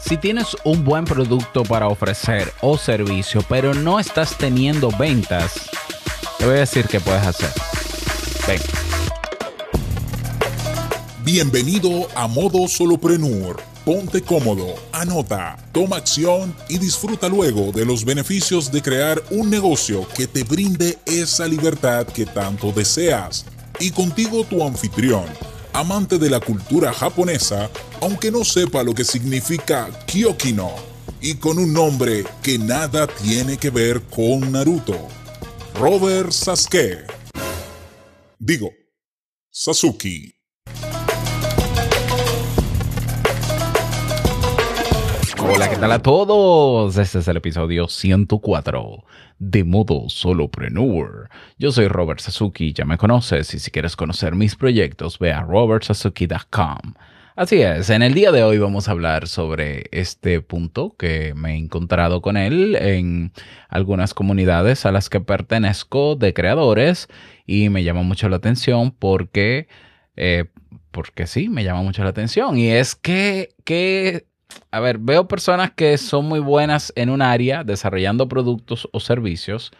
Si tienes un buen producto para ofrecer o servicio, pero no estás teniendo ventas, te voy a decir qué puedes hacer. Ven. Bienvenido a Modo Soloprenur. Ponte cómodo, anota, toma acción y disfruta luego de los beneficios de crear un negocio que te brinde esa libertad que tanto deseas. Y contigo tu anfitrión, amante de la cultura japonesa, aunque no sepa lo que significa Kyokino, y con un nombre que nada tiene que ver con Naruto. Robert Sasuke. Digo, Sasuke. Hola, ¿qué tal a todos? Este es el episodio 104 de Modo Solopreneur. Yo soy Robert Sasuki, ya me conoces y si quieres conocer mis proyectos ve a robertsasuki.com. Así es, en el día de hoy vamos a hablar sobre este punto que me he encontrado con él en algunas comunidades a las que pertenezco de creadores y me llama mucho la atención porque, eh, porque sí, me llama mucho la atención y es que, que a ver, veo personas que son muy buenas en un área desarrollando productos o servicios,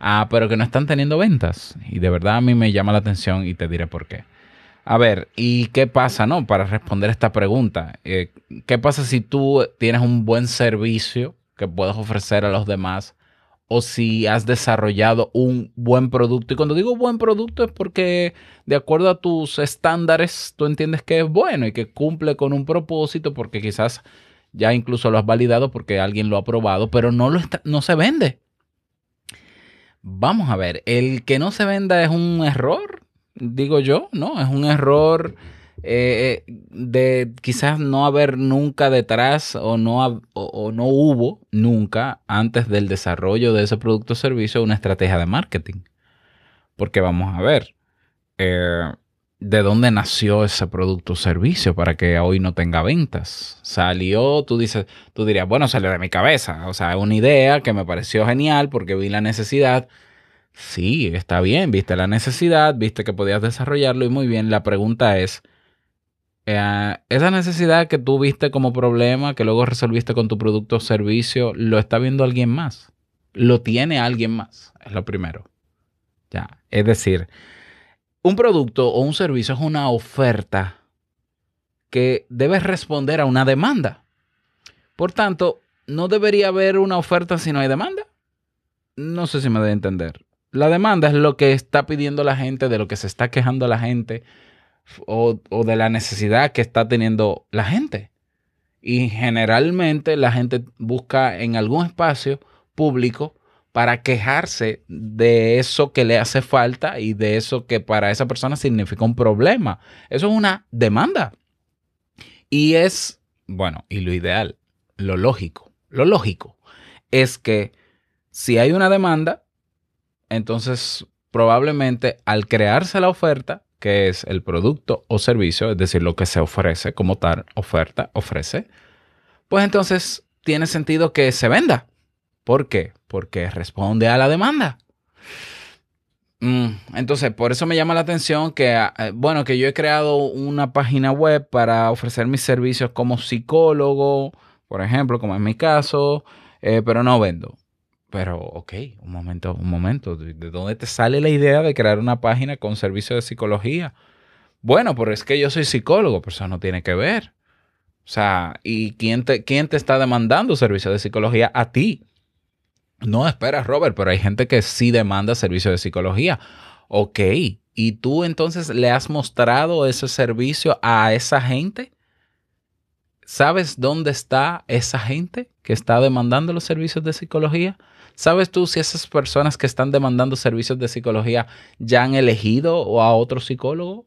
ah, pero que no están teniendo ventas. Y de verdad a mí me llama la atención y te diré por qué. A ver, ¿y qué pasa, no? Para responder esta pregunta, eh, ¿qué pasa si tú tienes un buen servicio que puedes ofrecer a los demás? o si has desarrollado un buen producto. Y cuando digo buen producto es porque de acuerdo a tus estándares tú entiendes que es bueno y que cumple con un propósito porque quizás ya incluso lo has validado porque alguien lo ha probado, pero no, lo no se vende. Vamos a ver, el que no se venda es un error, digo yo, ¿no? Es un error eh, de quizás no haber nunca detrás o no, o, no hubo nunca antes del desarrollo de ese producto o servicio una estrategia de marketing. Porque vamos a ver, eh, ¿de dónde nació ese producto o servicio para que hoy no tenga ventas? Salió, tú dices, tú dirías, bueno, salió de mi cabeza. O sea, una idea que me pareció genial porque vi la necesidad. Sí, está bien, viste la necesidad, viste que podías desarrollarlo y muy bien. La pregunta es, eh, esa necesidad que tú viste como problema, que luego resolviste con tu producto o servicio, lo está viendo alguien más. Lo tiene alguien más. Es lo primero. Ya. Es decir, un producto o un servicio es una oferta que debe responder a una demanda. Por tanto, no debería haber una oferta si no hay demanda. No sé si me debe entender. La demanda es lo que está pidiendo la gente, de lo que se está quejando la gente o, de la necesidad que está teniendo la gente. Y generalmente la gente busca en algún espacio público para quejarse de eso que le hace falta y de eso que para esa persona significa un problema. Eso es una demanda. Y es, bueno, y lo ideal, lo lógico, lo lógico es que si hay una demanda, entonces probablemente al crearse la oferta, que es el producto o servicio, es decir, lo que se ofrece como tal, oferta, ofrece, pues entonces tiene sentido que se venda. ¿Por qué? Porque responde a la demanda. Mm, entonces, por eso me llama la atención que, ah, eh, bueno, que yo he creado una página web para ofrecer mis servicios como psicólogo, por ejemplo, como en mi caso, eh, pero no vendo. Pero, ok, un momento, un momento. ¿De dónde te sale la idea de crear una página con servicio de psicología? Bueno, pero es que yo soy psicólogo, pero eso no tiene que ver. O sea, ¿y quién te, quién te está demandando servicio de psicología? A ti. No esperas, Robert, pero hay gente que sí demanda servicio de psicología. Ok, ¿y tú entonces le has mostrado ese servicio a esa gente? ¿Sabes dónde está esa gente que está demandando los servicios de psicología? ¿Sabes tú si esas personas que están demandando servicios de psicología ya han elegido o a otro psicólogo?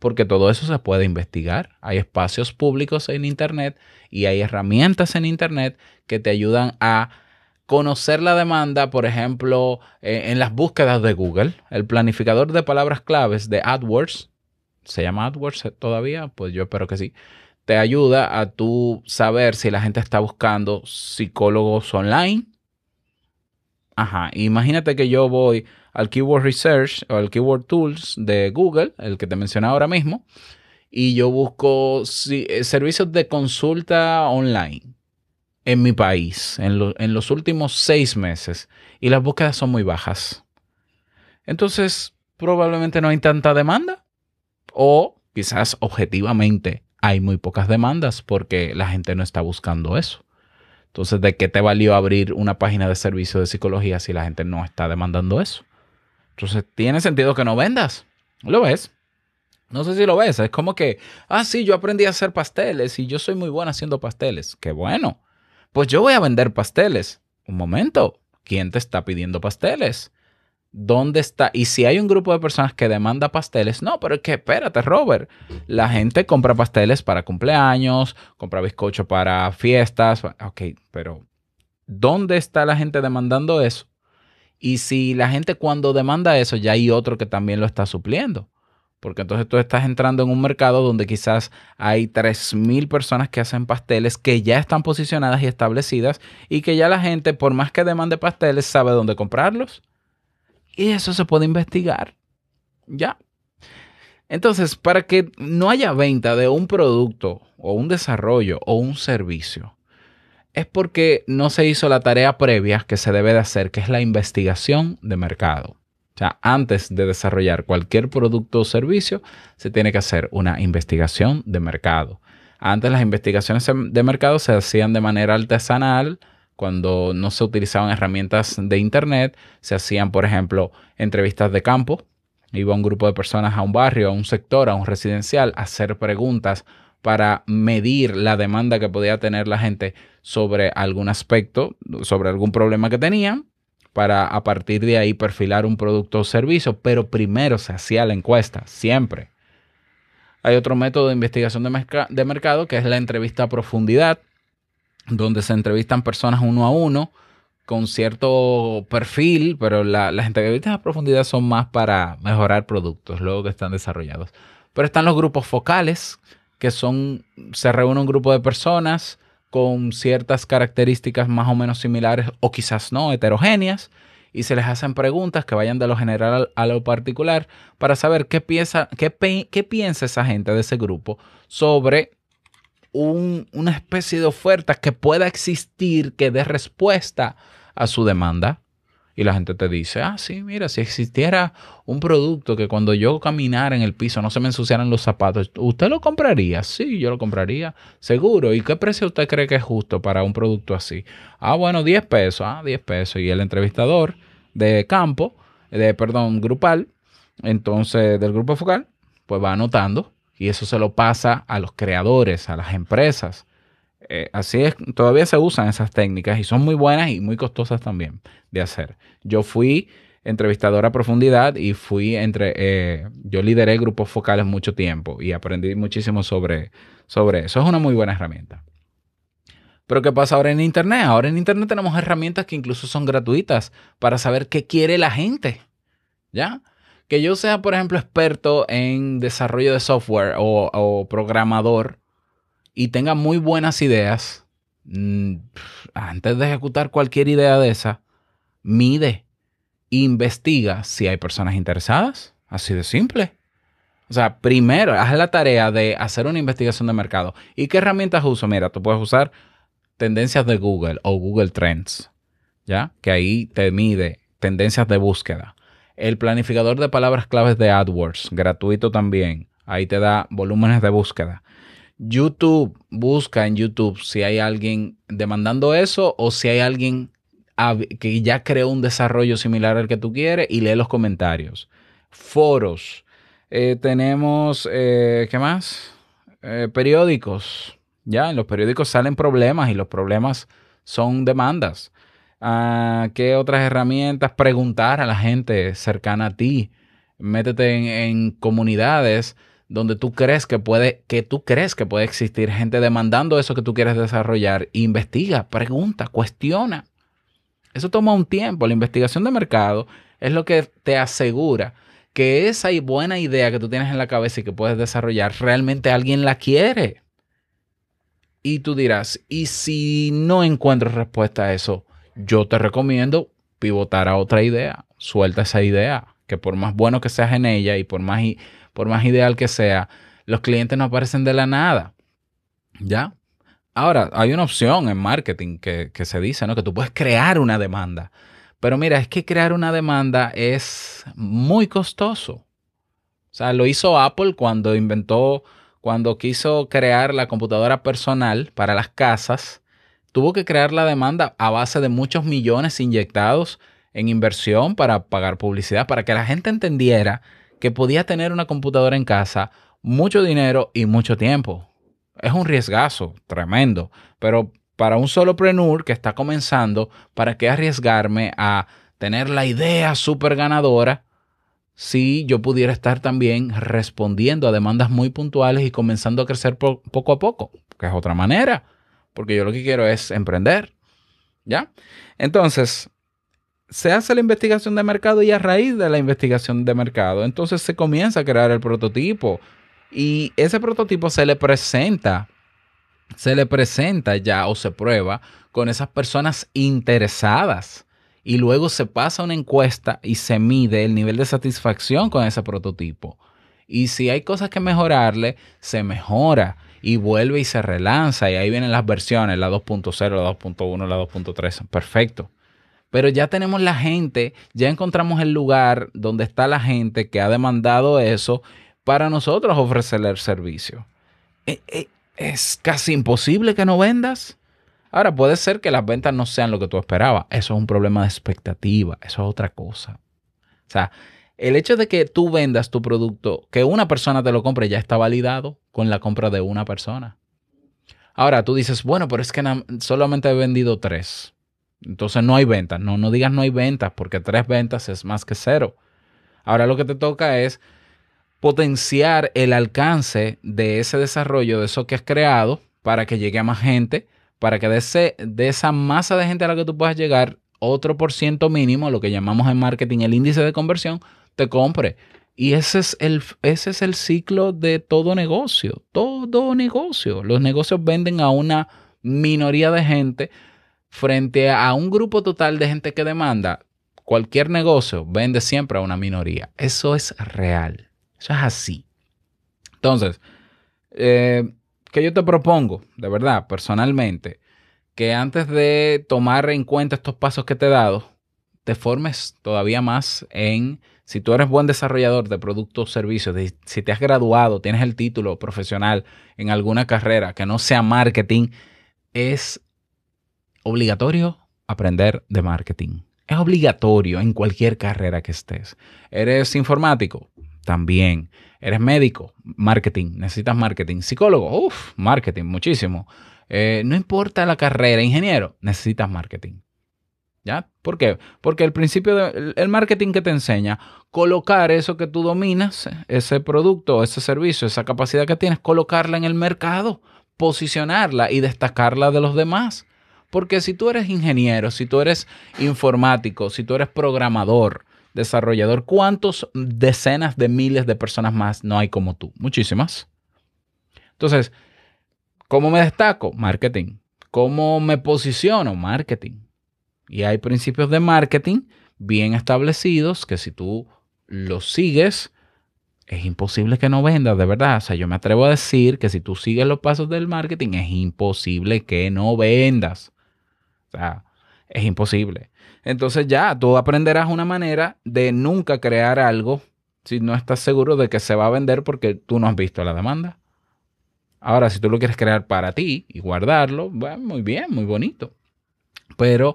Porque todo eso se puede investigar. Hay espacios públicos en Internet y hay herramientas en Internet que te ayudan a conocer la demanda, por ejemplo, eh, en las búsquedas de Google. El planificador de palabras claves de AdWords, ¿se llama AdWords todavía? Pues yo espero que sí. Te ayuda a tú saber si la gente está buscando psicólogos online Ajá, imagínate que yo voy al Keyword Research o al Keyword Tools de Google, el que te mencioné ahora mismo, y yo busco eh, servicios de consulta online en mi país en, en los últimos seis meses y las búsquedas son muy bajas. Entonces, probablemente no hay tanta demanda o quizás objetivamente hay muy pocas demandas porque la gente no está buscando eso. Entonces, ¿de qué te valió abrir una página de servicio de psicología si la gente no está demandando eso? Entonces, tiene sentido que no vendas. ¿Lo ves? No sé si lo ves. Es como que, ah, sí, yo aprendí a hacer pasteles y yo soy muy bueno haciendo pasteles. Qué bueno. Pues yo voy a vender pasteles. Un momento. ¿Quién te está pidiendo pasteles? ¿Dónde está? Y si hay un grupo de personas que demanda pasteles, no, pero es que espérate, Robert. La gente compra pasteles para cumpleaños, compra bizcocho para fiestas. Ok, pero ¿dónde está la gente demandando eso? Y si la gente cuando demanda eso, ya hay otro que también lo está supliendo. Porque entonces tú estás entrando en un mercado donde quizás hay 3.000 personas que hacen pasteles que ya están posicionadas y establecidas y que ya la gente, por más que demande pasteles, sabe dónde comprarlos y eso se puede investigar. Ya. Entonces, para que no haya venta de un producto o un desarrollo o un servicio, es porque no se hizo la tarea previa que se debe de hacer, que es la investigación de mercado. O sea, antes de desarrollar cualquier producto o servicio, se tiene que hacer una investigación de mercado. Antes las investigaciones de mercado se hacían de manera artesanal, cuando no se utilizaban herramientas de Internet, se hacían, por ejemplo, entrevistas de campo. Iba un grupo de personas a un barrio, a un sector, a un residencial, a hacer preguntas para medir la demanda que podía tener la gente sobre algún aspecto, sobre algún problema que tenían, para a partir de ahí perfilar un producto o servicio, pero primero se hacía la encuesta, siempre. Hay otro método de investigación de, de mercado que es la entrevista a profundidad, donde se entrevistan personas uno a uno con cierto perfil, pero la, las entrevistas a profundidad son más para mejorar productos luego que están desarrollados. Pero están los grupos focales, que son, se reúne un grupo de personas con ciertas características más o menos similares o quizás no, heterogéneas, y se les hacen preguntas que vayan de lo general a lo particular para saber qué piensa, qué, qué piensa esa gente de ese grupo sobre una especie de oferta que pueda existir que dé respuesta a su demanda. Y la gente te dice, ah, sí, mira, si existiera un producto que cuando yo caminara en el piso no se me ensuciaran los zapatos, ¿usted lo compraría? Sí, yo lo compraría, seguro. ¿Y qué precio usted cree que es justo para un producto así? Ah, bueno, 10 pesos, ah, 10 pesos. Y el entrevistador de campo, de, perdón, grupal, entonces del grupo focal, pues va anotando y eso se lo pasa a los creadores, a las empresas. Eh, así es, todavía se usan esas técnicas y son muy buenas y muy costosas también de hacer. Yo fui entrevistador a profundidad y fui entre, eh, yo lideré grupos focales mucho tiempo y aprendí muchísimo sobre, sobre eso. Es una muy buena herramienta. Pero ¿qué pasa ahora en Internet? Ahora en Internet tenemos herramientas que incluso son gratuitas para saber qué quiere la gente. ¿Ya? Que yo sea, por ejemplo, experto en desarrollo de software o, programador y tenga muy buenas ideas, mm, antes de ejecutar cualquier idea de esa, mide, investiga si hay personas interesadas. Así de simple. O sea, primero, haz la tarea de hacer una investigación de mercado. ¿Y qué herramientas uso? Mira, tú puedes usar tendencias de Google o Google Trends, ¿ya? Que ahí te mide tendencias de búsqueda. El planificador de palabras claves de AdWords, gratuito también. Ahí te da volúmenes de búsqueda. YouTube, busca en YouTube si hay alguien demandando eso o si hay alguien que ya creó un desarrollo similar al que tú quieres y lee los comentarios. Foros. Eh, tenemos, eh, ¿qué más? Eh, periódicos. Ya, en los periódicos salen problemas y los problemas son demandas. ¿Qué otras herramientas? Preguntar a la gente cercana a ti. Métete en, comunidades donde tú crees que puede, que tú crees que puede existir gente demandando eso que tú quieres desarrollar. Investiga, pregunta, cuestiona. Eso toma un tiempo. La investigación de mercado es lo que te asegura que esa buena idea que tú tienes en la cabeza y que puedes desarrollar, realmente alguien la quiere. Y tú dirás, ¿y si no encuentro respuesta a eso? Yo te recomiendo pivotar a otra idea. Suelta esa idea, que por más bueno que seas en ella y por más, por más ideal que sea, Los clientes no aparecen de la nada. ¿Ya? Ahora, hay una opción en marketing que, que se dice, ¿no? Que tú puedes crear una demanda. Pero mira, es que crear una demanda es muy costoso. O sea, lo hizo Apple cuando inventó, cuando quiso crear la computadora personal para las casas. Tuvo que crear la demanda a base de muchos millones inyectados en inversión para pagar publicidad, para que la gente entendiera que podía tener una computadora en casa, mucho dinero y mucho tiempo. Es un riesgazo tremendo, pero para un solo prenur que está comenzando, ¿para qué arriesgarme a tener la idea súper ganadora si yo pudiera estar también respondiendo a demandas muy puntuales y comenzando a crecer poco a poco? Que es otra manera, porque yo lo que quiero es emprender. ¿Ya? Entonces, se hace la investigación de mercado y a raíz de la investigación de mercado, entonces se comienza a crear el prototipo y ese prototipo se le presenta se le presenta ya o se prueba con esas personas interesadas y luego se pasa una encuesta y se mide el nivel de satisfacción con ese prototipo. Y si hay cosas que mejorarle, se mejora y vuelve y se relanza y ahí vienen las versiones, la 2.0, la 2.1, la 2.3, perfecto. Pero ya tenemos la gente, ya encontramos el lugar donde está la gente que ha demandado eso para nosotros ofrecerle el servicio. Eh, eh, es casi imposible que no vendas. Ahora, puede ser que las ventas no sean lo que tú esperabas. Eso es un problema de expectativa. Eso es otra cosa. O sea, el hecho de que tú vendas tu producto, que una persona te lo compre, ya está validado con la compra de una persona. Ahora, tú dices, bueno, pero es que solamente he vendido tres. Entonces no hay ventas. No, no digas no hay ventas, porque tres ventas es más que cero. Ahora lo que te toca es potenciar el alcance de ese desarrollo, de eso que has creado, para que llegue a más gente, para que de, ese, de esa masa de gente a la que tú puedas llegar, otro por ciento mínimo, lo que llamamos en marketing el índice de conversión, te compre. Y ese es, el, ese es el ciclo de todo negocio, todo negocio. Los negocios venden a una minoría de gente frente a un grupo total de gente que demanda. Cualquier negocio vende siempre a una minoría. Eso es real. Eso es así. Entonces, eh, ¿qué yo te propongo, de verdad, personalmente, que antes de tomar en cuenta estos pasos que te he dado, te formes todavía más en, si tú eres buen desarrollador de productos o servicios, si te has graduado, tienes el título profesional en alguna carrera que no sea marketing, es obligatorio aprender de marketing. Es obligatorio en cualquier carrera que estés. ¿Eres informático? también. Eres médico, marketing, necesitas marketing. Psicólogo, uff, marketing, muchísimo. Eh, no importa la carrera, ingeniero, necesitas marketing. ¿Ya? ¿Por qué? Porque el principio del marketing que te enseña, colocar eso que tú dominas, ese producto, ese servicio, esa capacidad que tienes, colocarla en el mercado, posicionarla y destacarla de los demás. Porque si tú eres ingeniero, si tú eres informático, si tú eres programador, desarrollador, ¿cuántos decenas de miles de personas más no hay como tú? Muchísimas. Entonces, ¿cómo me destaco? Marketing. ¿Cómo me posiciono? Marketing. Y hay principios de marketing bien establecidos que si tú los sigues, es imposible que no vendas, de verdad. O sea, yo me atrevo a decir que si tú sigues los pasos del marketing, es imposible que no vendas. O sea, es imposible. Entonces ya, tú aprenderás una manera de nunca crear algo si no estás seguro de que se va a vender porque tú no has visto la demanda. Ahora, si tú lo quieres crear para ti y guardarlo, bueno, muy bien, muy bonito. Pero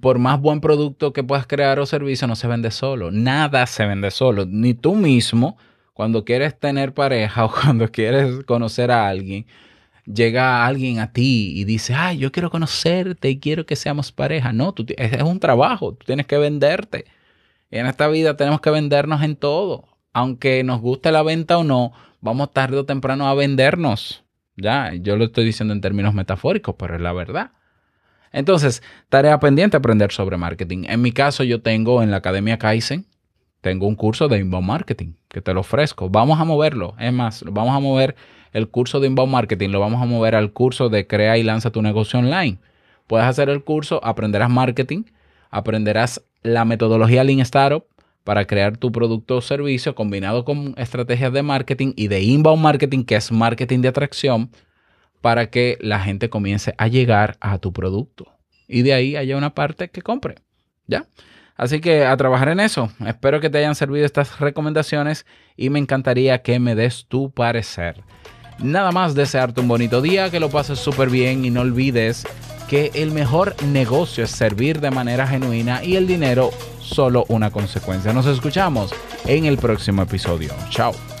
por más buen producto que puedas crear o servicio, no se vende solo. Nada se vende solo. Ni tú mismo, cuando quieres tener pareja o cuando quieres conocer a alguien, llega alguien a ti y dice, ay, yo quiero conocerte y quiero que seamos pareja. No, tú, es, un trabajo, tú tienes que venderte. En esta vida tenemos que vendernos en todo. Aunque nos guste la venta o no, vamos tarde o temprano a vendernos. Ya, yo lo estoy diciendo en términos metafóricos, pero es la verdad. Entonces, tarea pendiente aprender sobre marketing. En mi caso, yo tengo en la Academia Kaizen, tengo un curso de inbound marketing que te lo ofrezco. Vamos a moverlo. Es más, vamos a mover el curso de inbound marketing lo vamos a mover al curso de crea y lanza tu negocio online. Puedes hacer el curso, aprenderás marketing, aprenderás la metodología Lean Startup, para crear tu producto o servicio combinado con estrategias de marketing y de inbound marketing, que es marketing de atracción, para que la gente comience a llegar a tu producto. Y de ahí haya una parte que compre. ¿Ya? Así que a trabajar en eso. Espero que te hayan servido estas recomendaciones y me encantaría que me des tu parecer. Nada más desearte un bonito día, que lo pases súper bien y no olvides que el mejor negocio es servir de manera genuina y el dinero solo una consecuencia. Nos escuchamos en el próximo episodio. Chao.